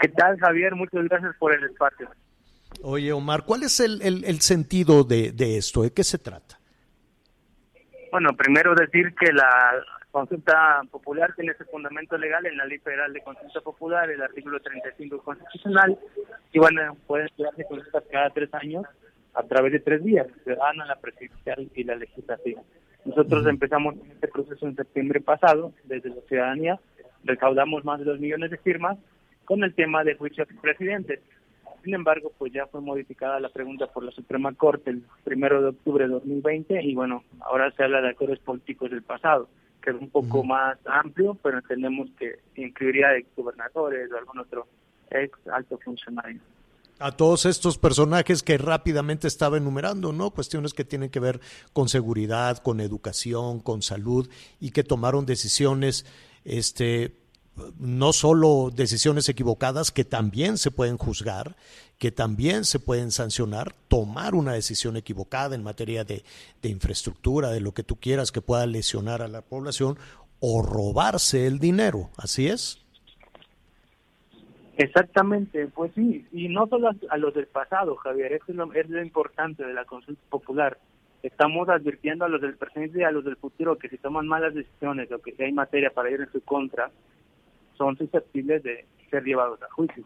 ¿Qué tal, Javier? Muchas gracias por el espacio. Oye, Omar, ¿cuál es el, el sentido de, de esto? ¿De qué se trata? Bueno, primero decir que la consulta popular tiene ese fundamento legal en la Ley Federal de Consulta Popular, el artículo 35 constitucional, y bueno, pueden estudiarse consultas cada tres años a través de tres vías, la ciudadana, la presidencial y la legislativa. Nosotros empezamos este proceso en septiembre pasado, desde la ciudadanía, recaudamos más de dos millones de firmas con el tema de juicio a presidentes. Sin embargo, pues ya fue modificada la pregunta por la Suprema Corte el primero de octubre de 2020 y bueno, ahora se habla de acuerdos políticos del pasado que es un poco más amplio, pero entendemos que incluiría ex gobernadores o algún otro ex alto funcionario. A todos estos personajes que rápidamente estaba enumerando, ¿no? Cuestiones que tienen que ver con seguridad, con educación, con salud y que tomaron decisiones este no solo decisiones equivocadas que también se pueden juzgar, que también se pueden sancionar, tomar una decisión equivocada en materia de, infraestructura, de lo que tú quieras que pueda lesionar a la población o robarse el dinero, ¿así es? Exactamente, pues sí, y no solo a los del pasado, Javier, eso es lo, es lo importante de la consulta popular. Estamos advirtiendo a los del presente y a los del futuro que si toman malas decisiones o que si hay materia para ir en su contra, son susceptibles de ser llevados a juicio.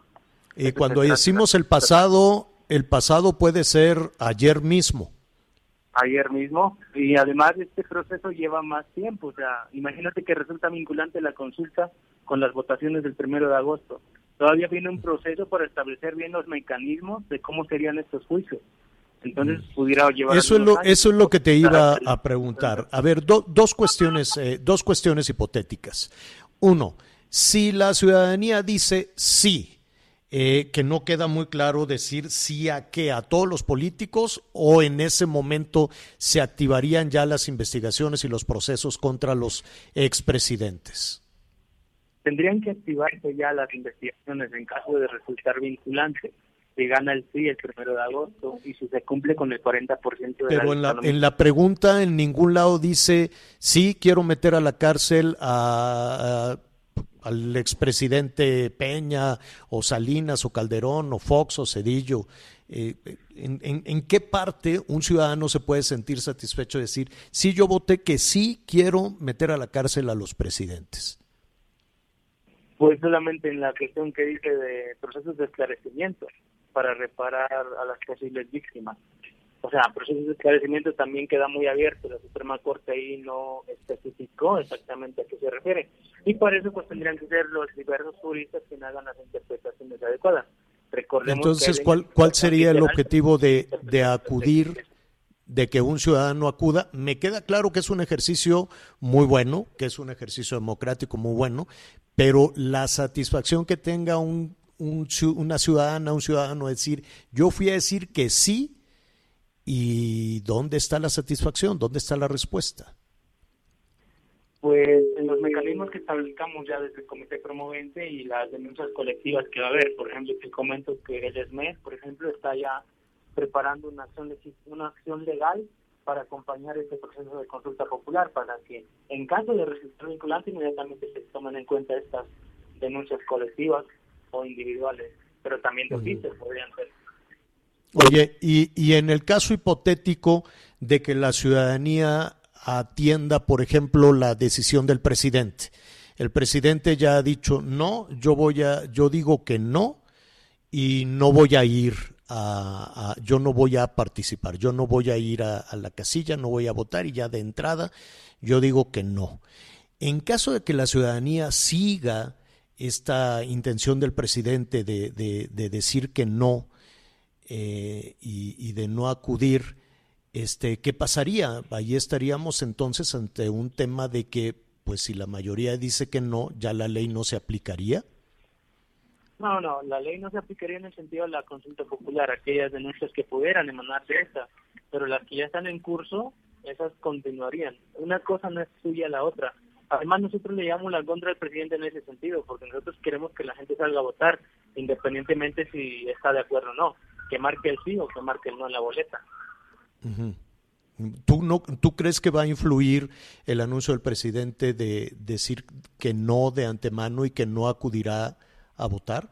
Y cuando decimos el pasado, el pasado puede ser ayer mismo. Ayer mismo, y además este proceso lleva más tiempo. O sea, imagínate que resulta vinculante la consulta con las votaciones del primero de agosto. Todavía viene un proceso para establecer bien los mecanismos de cómo serían estos juicios. Entonces mm. pudiera llevar. Eso es lo, eso es lo que te iba a preguntar. A ver, dos cuestiones, eh, dos cuestiones hipotéticas. Uno, si la ciudadanía dice sí, eh, que no queda muy claro decir sí a qué, a todos los políticos o en ese momento se activarían ya las investigaciones y los procesos contra los expresidentes. Tendrían que activarse ya las investigaciones en caso de resultar vinculante. si gana el sí el primero de agosto y si se cumple con el 40% de Pero en la, en la pregunta en ningún lado dice, sí, quiero meter a la cárcel a, al expresidente Peña o Salinas o Calderón o Fox o Cedillo. Eh, en, qué parte un ciudadano se puede sentir satisfecho de decir, sí, yo voté que sí quiero meter a la cárcel a los presidentes? Pues solamente en la cuestión que dice de procesos de esclarecimiento para reparar a las posibles víctimas. O sea, procesos de esclarecimiento también queda muy abierto, la Suprema Corte ahí no especificó exactamente a qué se refiere. Y por eso pues tendrían que ser los diversos juristas quienes hagan las interpretaciones adecuadas. Recordemos Entonces, ¿cuál, ¿cuál sería el objetivo de, de acudir, de que un ciudadano acuda? Me queda claro que es un ejercicio muy bueno, que es un ejercicio democrático muy bueno, pero la satisfacción que tenga un una ciudadana, un ciudadano decir, yo fui a decir que sí, y ¿dónde está la satisfacción? ¿Dónde está la respuesta? Pues en los mecanismos que establecamos ya desde el comité promovente y las denuncias colectivas que va a haber, por ejemplo, te comento que el ESMED, por ejemplo, está ya preparando una acción, una acción legal para acompañar este proceso de consulta popular, para que en caso de resultar vinculante inmediatamente se tomen en cuenta estas denuncias colectivas o individuales, pero también de oficios podrían ser. Oye, y, y en el caso hipotético de que la ciudadanía atienda, por ejemplo, la decisión del presidente. El presidente ya ha dicho no, yo voy a, yo digo que no y no voy a ir a, yo no voy a participar, yo no voy a ir a, la casilla, no voy a votar y ya de entrada yo digo que no. En caso de que la ciudadanía siga esta intención del presidente de, de, decir que no eh, y, de no acudir, este, ¿qué pasaría? Ahí estaríamos entonces ante un tema de que, pues si la mayoría dice que no, ya la ley no se aplicaría. No, no, la ley no se aplicaría en el sentido de la consulta popular, aquellas denuncias que pudieran emanar de esta, pero las que ya están en curso, esas continuarían. Una cosa no es suya la otra. Además, nosotros le llamamos la contra al presidente en ese sentido, porque nosotros queremos que la gente salga a votar, independientemente si está de acuerdo o no, que marque el sí o que marque el no en la boleta. ¿Tú, no, ¿Tú crees que va a influir el anuncio del presidente de decir que no de antemano y que no acudirá a votar?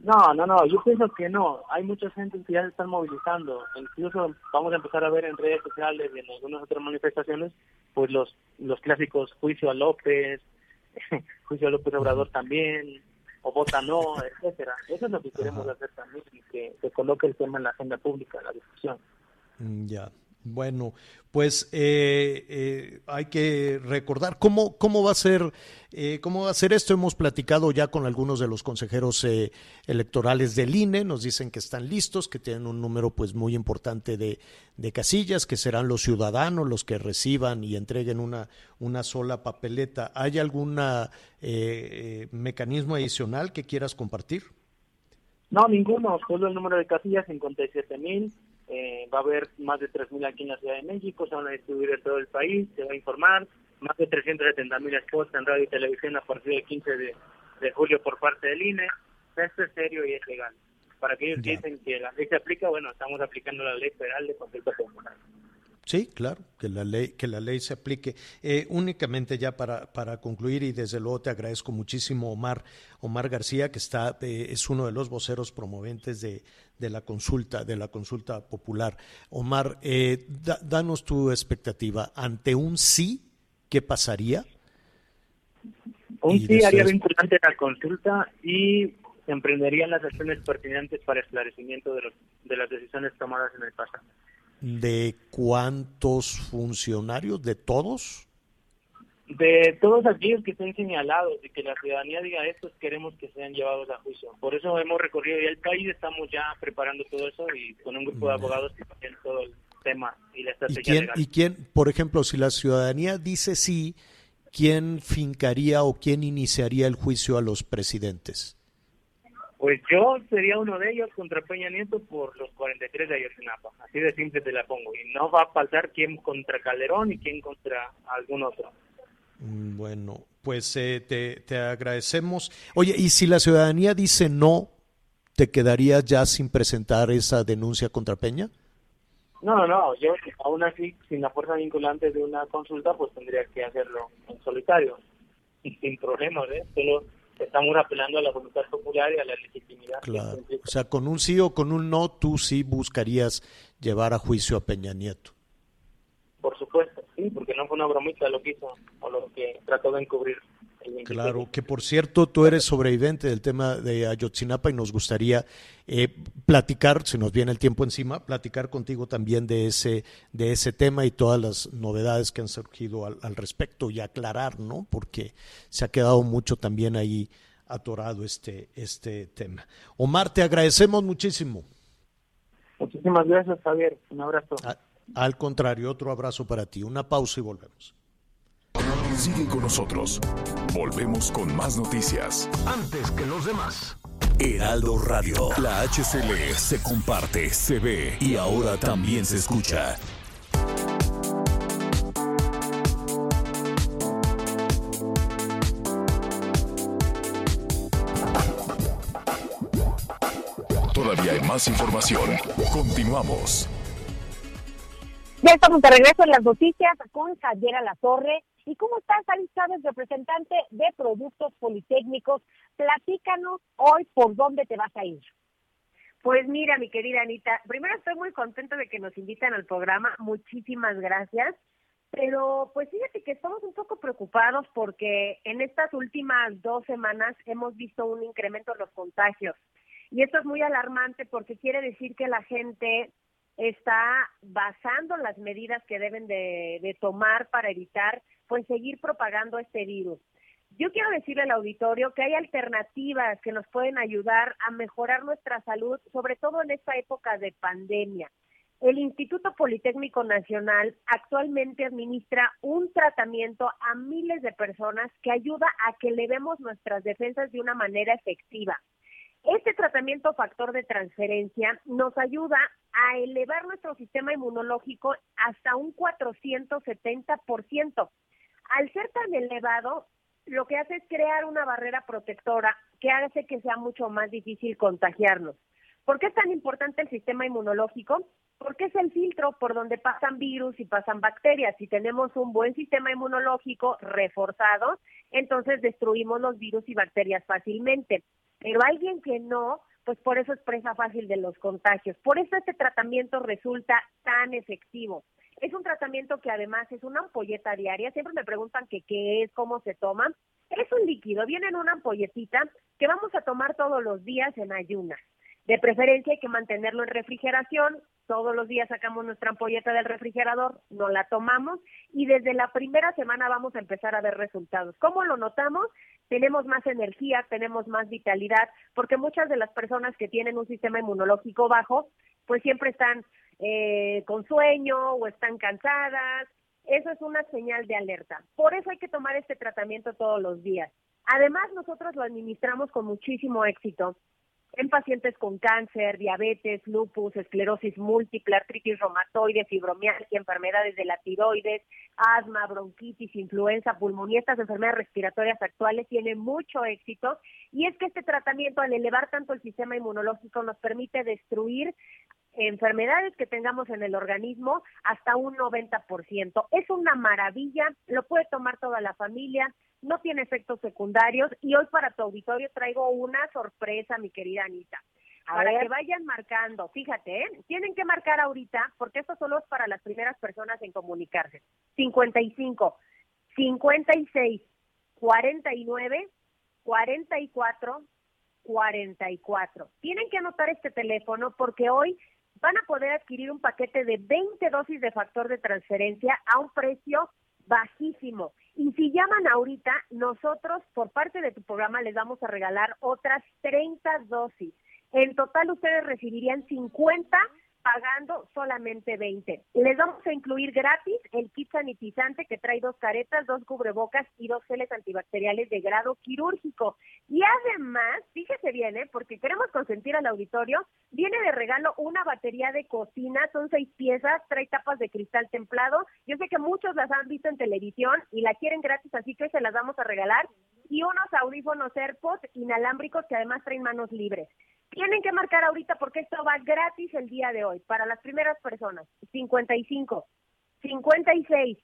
No, no, no, yo pienso que no. Hay mucha gente que ya se están movilizando. Incluso vamos a empezar a ver en redes sociales y en algunas otras manifestaciones, pues los, los clásicos juicio a López, juicio a López Obrador también, o vota no, etcétera. Eso es lo que queremos hacer también, que se coloque el tema en la agenda pública, la discusión. Mm, ya. Bueno, pues eh, eh, hay que recordar cómo, cómo va a ser eh, cómo va a ser esto. Hemos platicado ya con algunos de los consejeros electorales del INE. Nos dicen que están listos, que tienen un número pues muy importante de, de, casillas, que serán los ciudadanos los que reciban y entreguen una, una sola papeleta. ¿Hay algún mecanismo adicional que quieras compartir? No, ninguno. Solo el número de casillas, 57 mil eh, va a haber más de 3.000 aquí en la Ciudad de México, se van a distribuir en todo el país, se va a informar, más de 370.000 spots en radio y televisión a partir del 15 de, julio por parte del INE. Esto es serio y es legal. Para aquellos que dicen que la ley se aplica, bueno, estamos aplicando la ley federal de consulta popular. Sí, claro, que la ley, que la ley se aplique. Eh, únicamente ya para, para concluir, y desde luego te agradezco muchísimo, Omar, Omar García, que está, eh, es uno de los voceros promoventes de, de, la consulta, de la consulta popular. Omar, eh, danos tu expectativa. Ante un sí, ¿qué pasaría? Un sí haría vinculante la consulta y emprenderían las acciones pertinentes para esclarecimiento de, los, de las decisiones tomadas en el pasado de cuántos funcionarios, de todos? De todos aquellos que estén señalados y que la ciudadanía diga esto, queremos que sean llevados a juicio. Por eso hemos recorrido ya el país, estamos ya preparando todo eso y con un grupo de abogados que tienen todo el tema y la estrategia ¿Y quién, legal. ¿Y quién, por ejemplo, si la ciudadanía dice sí, quién fincaría o quién iniciaría el juicio a los presidentes? Pues yo sería uno de ellos contra Peña Nieto por los 43 de Ayotzinapa. Así de simple te la pongo. Y no va a faltar quién contra Calderón y quién contra algún otro. Mm, bueno, pues eh, te, te agradecemos. Oye, y si la ciudadanía dice no, te quedarías ya sin presentar esa denuncia contra Peña? No, no, no, yo aún así, sin la fuerza vinculante de una consulta, pues tendría que hacerlo en solitario, y sin problemas, ¿eh? Solo estamos apelando a la voluntad popular y a la legitimidad. Claro. O sea, con un sí o con un no, tú sí buscarías llevar a juicio a Peña Nieto. Por supuesto, no fue una bromita lo que hizo o lo que trató de encubrir. Claro, que por cierto, tú eres sobreviviente del tema de Ayotzinapa y nos gustaría eh, platicar, si nos viene el tiempo encima, platicar contigo también de ese, de ese tema y todas las novedades que han surgido al, al respecto y aclarar, ¿no? Porque se ha quedado mucho también ahí atorado este, este tema. Omar, te agradecemos muchísimo. Muchísimas gracias, Javier. Un abrazo. A, al contrario, otro abrazo para ti. Una pausa y volvemos. Sigue con nosotros. Volvemos con más noticias. Antes que los demás. Heraldo Radio. La HCL se comparte, se ve y ahora también se escucha. Todavía hay más información. Continuamos. Ya estamos de regreso en las noticias con Javier Torre. ¿Y cómo estás, Alice Chávez, representante de Productos Politécnicos? Platícanos hoy por dónde te vas a ir. Pues mira, mi querida Anita, primero estoy muy contenta de que nos invitan al programa. Muchísimas gracias. Pero pues fíjate que estamos un poco preocupados porque en estas últimas dos semanas hemos visto un incremento en los contagios. Y esto es muy alarmante porque quiere decir que la gente está basando las medidas que deben de, tomar para evitar pues seguir propagando este virus. Yo quiero decirle al auditorio que hay alternativas que nos pueden ayudar a mejorar nuestra salud, sobre todo en esta época de pandemia. El Instituto Politécnico Nacional actualmente administra un tratamiento a miles de personas que ayuda a que elevemos nuestras defensas de una manera efectiva. Este tratamiento factor de transferencia nos ayuda a elevar nuestro sistema inmunológico hasta un 470%. Al ser tan elevado, lo que hace es crear una barrera protectora que hace que sea mucho más difícil contagiarnos. ¿Por qué es tan importante el sistema inmunológico? Porque es el filtro por donde pasan virus y pasan bacterias. Si tenemos un buen sistema inmunológico reforzado, entonces destruimos los virus y bacterias fácilmente. Pero alguien que no, pues por eso es presa fácil de los contagios. Por eso este tratamiento resulta tan efectivo. Es un tratamiento que además es una ampolleta diaria. Siempre me preguntan qué es, cómo se toma. Es un líquido, viene en una ampolletita que vamos a tomar todos los días en ayunas. De preferencia hay que mantenerlo en refrigeración. Todos los días sacamos nuestra ampolleta del refrigerador, no la tomamos y desde la primera semana vamos a empezar a ver resultados. ¿Cómo lo notamos? Tenemos más energía, tenemos más vitalidad, porque muchas de las personas que tienen un sistema inmunológico bajo, pues siempre están eh, con sueño o están cansadas. Eso es una señal de alerta. Por eso hay que tomar este tratamiento todos los días. Además, nosotros lo administramos con muchísimo éxito en pacientes con cáncer, diabetes, lupus, esclerosis múltiple, artritis reumatoide, fibromialgia, enfermedades de la tiroides, asma, bronquitis, influenza, pulmonía, estas enfermedades respiratorias actuales tienen mucho éxito. Y es que este tratamiento al elevar tanto el sistema inmunológico nos permite destruir enfermedades que tengamos en el organismo hasta un 90%. Es una maravilla, lo puede tomar toda la familia, no tiene efectos secundarios y hoy para tu auditorio traigo una sorpresa, mi querida Anita. para que vayan marcando, fíjate, ¿eh? tienen que marcar ahorita, porque esto solo es para las primeras personas en comunicarse. 55, 56, 49, 44, 44. Tienen que anotar este teléfono porque hoy van a poder adquirir un paquete de 20 dosis de factor de transferencia a un precio bajísimo. Y si llaman ahorita, nosotros por parte de tu programa les vamos a regalar otras 30 dosis. En total ustedes recibirían 50 pagando solamente 20. Les vamos a incluir gratis el kit sanitizante que trae dos caretas, dos cubrebocas y dos geles antibacteriales de grado quirúrgico. Y además, fíjese bien, ¿eh? porque queremos consentir al auditorio, viene de regalo una batería de cocina, son seis piezas, trae tapas de cristal templado. Yo sé que muchos las han visto en televisión y la quieren gratis, así que se las vamos a regalar. Y unos audífonos AirPods inalámbricos que además traen manos libres. Tienen que marcar ahorita porque esto va gratis el día de hoy para las primeras personas. 55, 56,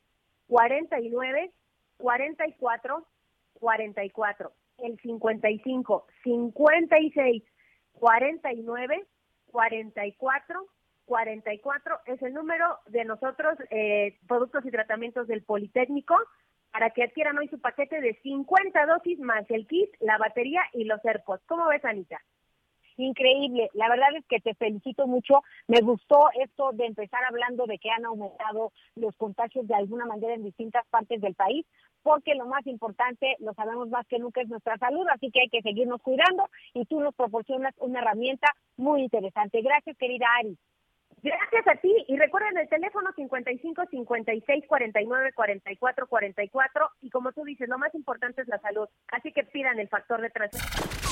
49, 44, 44. El 55, 56, 49, 44, 44 es el número de nosotros, eh, productos y tratamientos del Politécnico, para que adquieran hoy su paquete de 50 dosis más el kit, la batería y los AirPods. ¿Cómo ves, Anita? Increíble, la verdad es que te felicito mucho. Me gustó esto de empezar hablando de que han aumentado los contagios de alguna manera en distintas partes del país, porque lo más importante, lo sabemos más que nunca, es nuestra salud, así que hay que seguirnos cuidando y tú nos proporcionas una herramienta muy interesante. Gracias, querida Ari. Gracias a ti y recuerden el teléfono 55 56 49 44 44 y como tú dices, lo más importante es la salud, así que pidan el factor de transición.